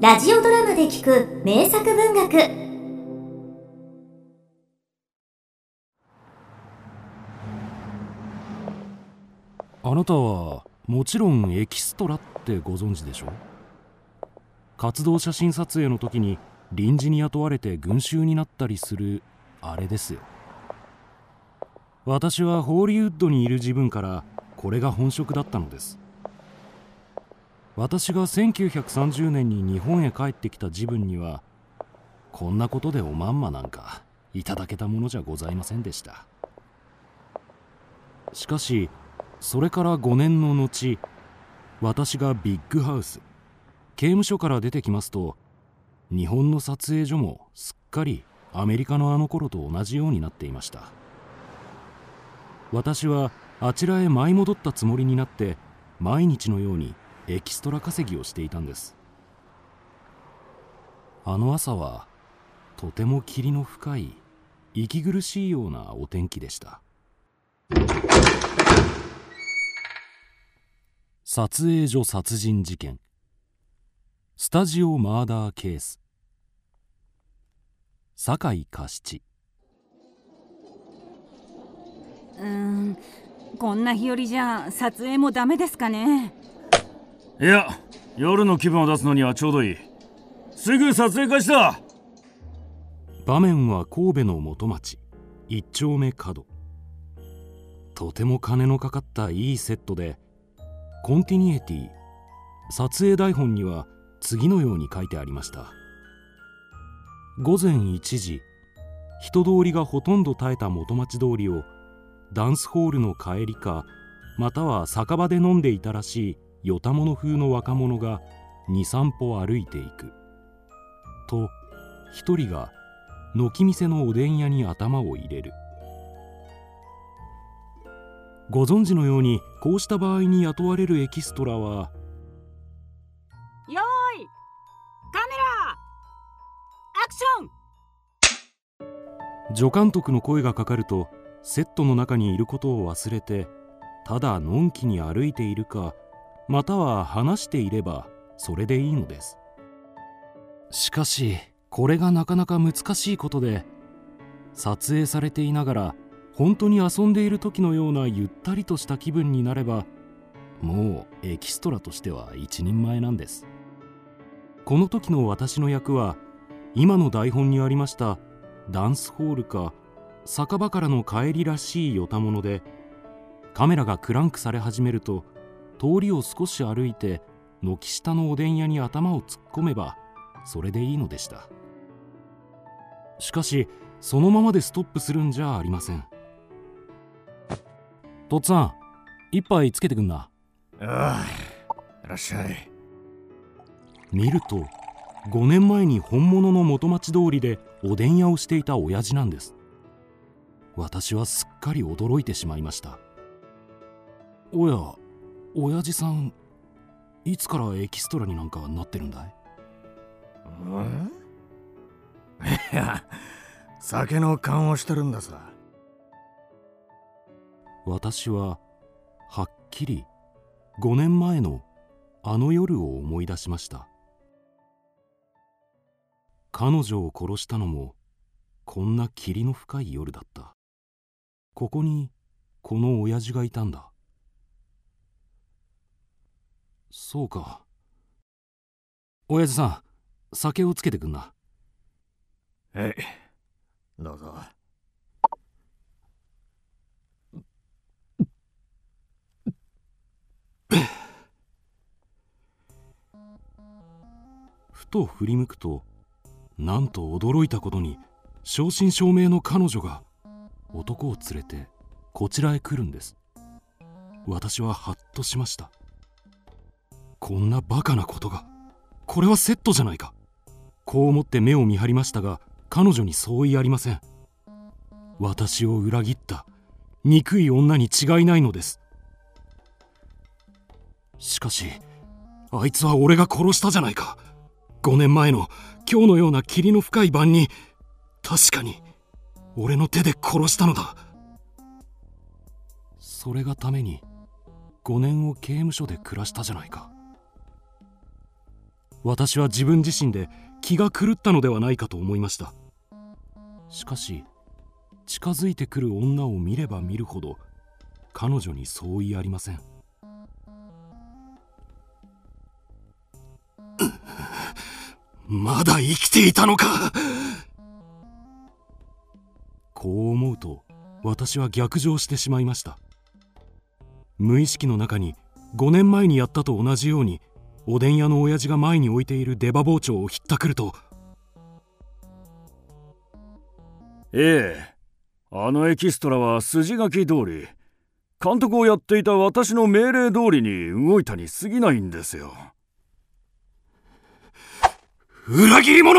ラジオドラマで聞く名作文学。あなたはもちろんエキストラってご存知でしょ？活動写真撮影の時に臨時に雇われて群衆になったりするあれですよ。私はホーリーウッドにいる自分からこれが本職だったのです。私が1930年に日本へ帰ってきた自分にはこんなことでおまんまなんかいただけたものじゃございませんでした。しかしそれから5年の後私がビッグハウス刑務所から出てきますと日本の撮影所もすっかりアメリカのあの頃と同じようになっていました。私はあちらへ舞い戻ったつもりになって毎日のようにエキストラ稼ぎをしていたんです。あの朝はとても霧の深い息苦しいようなお天気でした。撮影所殺人事件。スタジオマーダーケース。酒井嘉七うーんこんな日和じゃ撮影もダメですかね。いや夜の気分を出すのにはちょうどいい。すぐ撮影開始だ。場面は神戸の元町。一丁目角。とても金のかかったいいセットでコンティニエティ撮影台本には次のように書いてありました。午前1時。人通りがほとんど絶えた元町通りをダンスホールの帰りかまたは酒場で飲んでいたらしい与た者風の若者が23歩歩いていく。と一人が軒店のおでん屋に頭を入れる。ご存知のようにこうした場合に雇われるエキストラはよーいカメラアクション。助監督の声がかかるとセットの中にいることを忘れてただのんきに歩いているかまたは話していればそれでいいのです。しかしこれがなかなか難しいことで撮影されていながら本当に遊んでいる時のようなゆったりとした気分になればもうエキストラとしては一人前なんです。この時の私の役は今の台本にありましたダンスホールか酒場からの帰りらしいよたものでカメラがクランクされ始めると通りを少し歩いて軒下のおでん屋に頭を突っ込めばそれでいいのでした。しかしそのままでストップするんじゃありません。とっつぁん一杯つけてくんな。ああいらっしゃい。見ると5年前に本物の元町通りでおでん屋をしていた親父なんです。私はすっかり驚いてしまいました。おや親父さんいつからエキストラになんかなってるんだい？いや酒の勘をしてるんださ。私ははっきり5年前のあの夜を思い出しました。彼女を殺したのもこんな霧の深い夜だった。ここにこの親父がいたんだそうか。親父さん酒をつけてくんな。はい。どうぞ。ふと振り向くとなんと驚いたことに正真正銘の彼女が男を連れてこちらへ来るんです。私はハッとしましたこんなバカなことが。これはセットじゃないか。こう思って目を見張りましたが彼女に相違ありません。私を裏切った。憎い女に違いないのです。しかしあいつは俺が殺したじゃないか。5年前の今日のような霧の深い晩に確かに俺の手で殺したのだ。それがために5年を刑務所で暮らしたじゃないか。私は自分自身で気が狂ったのではないかと思いました。しかし近づいてくる女を見れば見るほど彼女に相違ありません。まだ生きていたのか。こう思うと私は逆上してしまいました。無意識の中に5年前にやったと同じようにおでん屋の親父が前に置いている出刃包丁をひったくると。ええ。あのエキストラは筋書き通り監督をやっていた私の命令通りに動いたに過ぎないんですよ。裏切り者!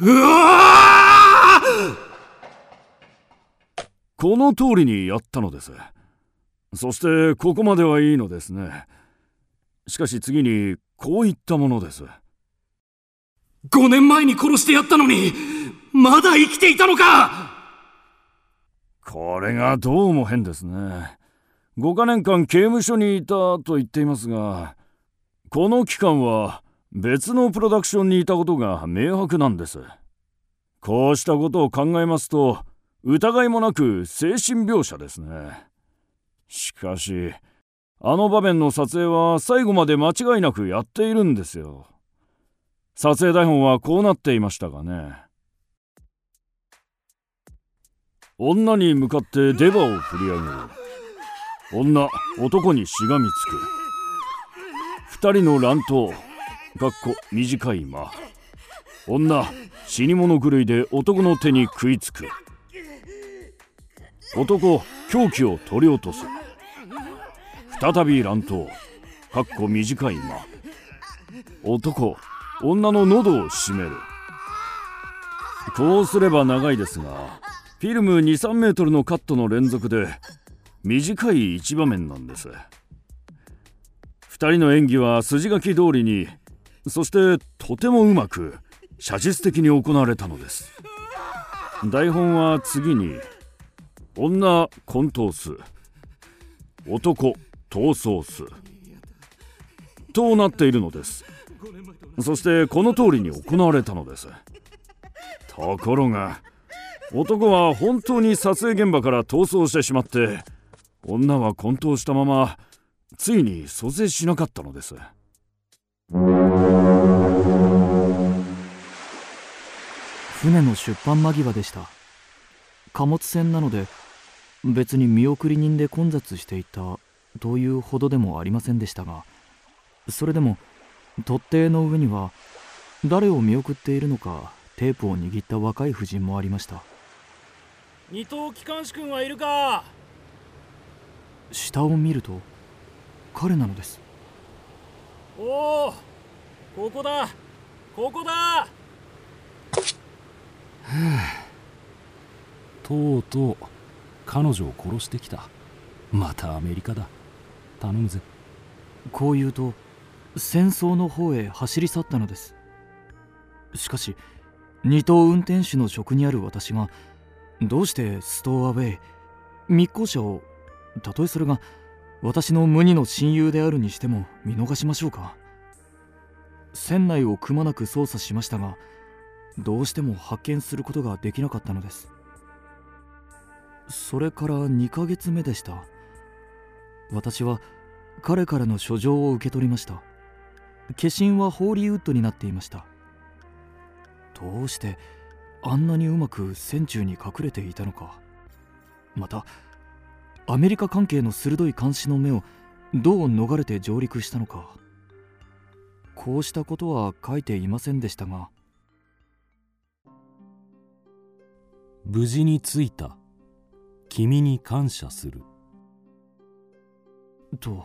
うわこの通りにやったのですそしてここまではいいのですね。しかし次にこういったものです。5年前に殺してやったのにまだ生きていたのか！これがどうも変ですね。5カ年間刑務所にいたと言っていますがこの期間は別のプロダクションにいたことが明白なんです。こうしたことを考えますと疑いもなく精神描写ですねしかしあの場面の撮影は最後まで間違いなくやっているんですよ。撮影台本はこうなっていましたがね。女に向かって出刃を振り上げる。女男にしがみつく。二人の乱闘。かっこ短い間。女死に物狂いで男の手に食いつく。男凶器を取り落とす。再び乱闘。かっこ短い間男女の喉を締める。こうすれば長いですがフィルム23メートルのカットの連続で短い一場面なんです。2人の演技は筋書き通りにそしてとてもうまく写実的に行われたのです。台本は次に女コントース。男闘争数となっているのです。そしてこの通りに行われたのです。ところが男は本当に撮影現場から逃走してしまって女は混沌したままついに蘇生しなかったのです。船の出版間際でした。貨物船なので別に見送り人で混雑していたというほどでもありませんでしたがそれでも突堤の上には誰を見送っているのかテープを握った若い婦人もありました。二等機関士君はいるか？下を見ると彼なのです。おおここだ。ここだ。とうとう彼女を殺してきた。またアメリカだ頼むぜ。こう言うと戦争の方へ走り去ったのです。しかし二等運転手の職にある私がどうしてストーアウェイ密航者をたとえそれが私の無二の親友であるにしても見逃しましょうか。船内をくまなく捜査しましたがどうしても発見することができなかったのです。それから2ヶ月目でした。私は彼からの書状を受け取りました。化身はホーリーウッドになっていました。どうしてあんなにうまく船中に隠れていたのか。またアメリカ関係の鋭い監視の目をどう逃れて上陸したのか。こうしたことは書いていませんでしたが。無事に着いた。君に感謝する。と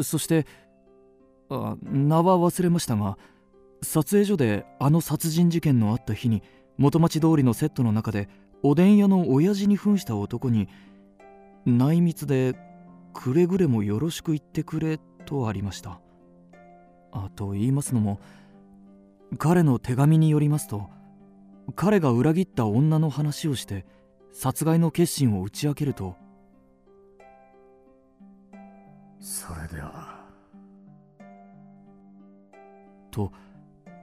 そしてあ名は忘れましたが撮影所であの殺人事件のあった日に元町通りのセットの中でおでん屋の親父に扮した男に内密でくれぐれもよろしく言ってくれとありました。あと言いますのも彼の手紙によりますと彼が裏切った女の話をして殺害の決心を打ち明けるとそれでは。と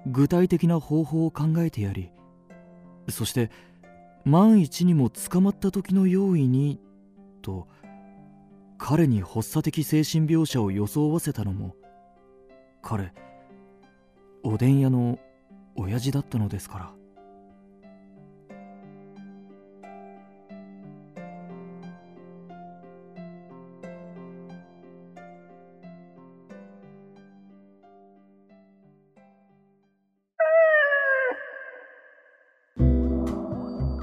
具体的な方法を考えてやりそして万一にも捕まった時の用意にと彼に発作的精神描写を装わせたのも彼おでん屋の親父だったのですから。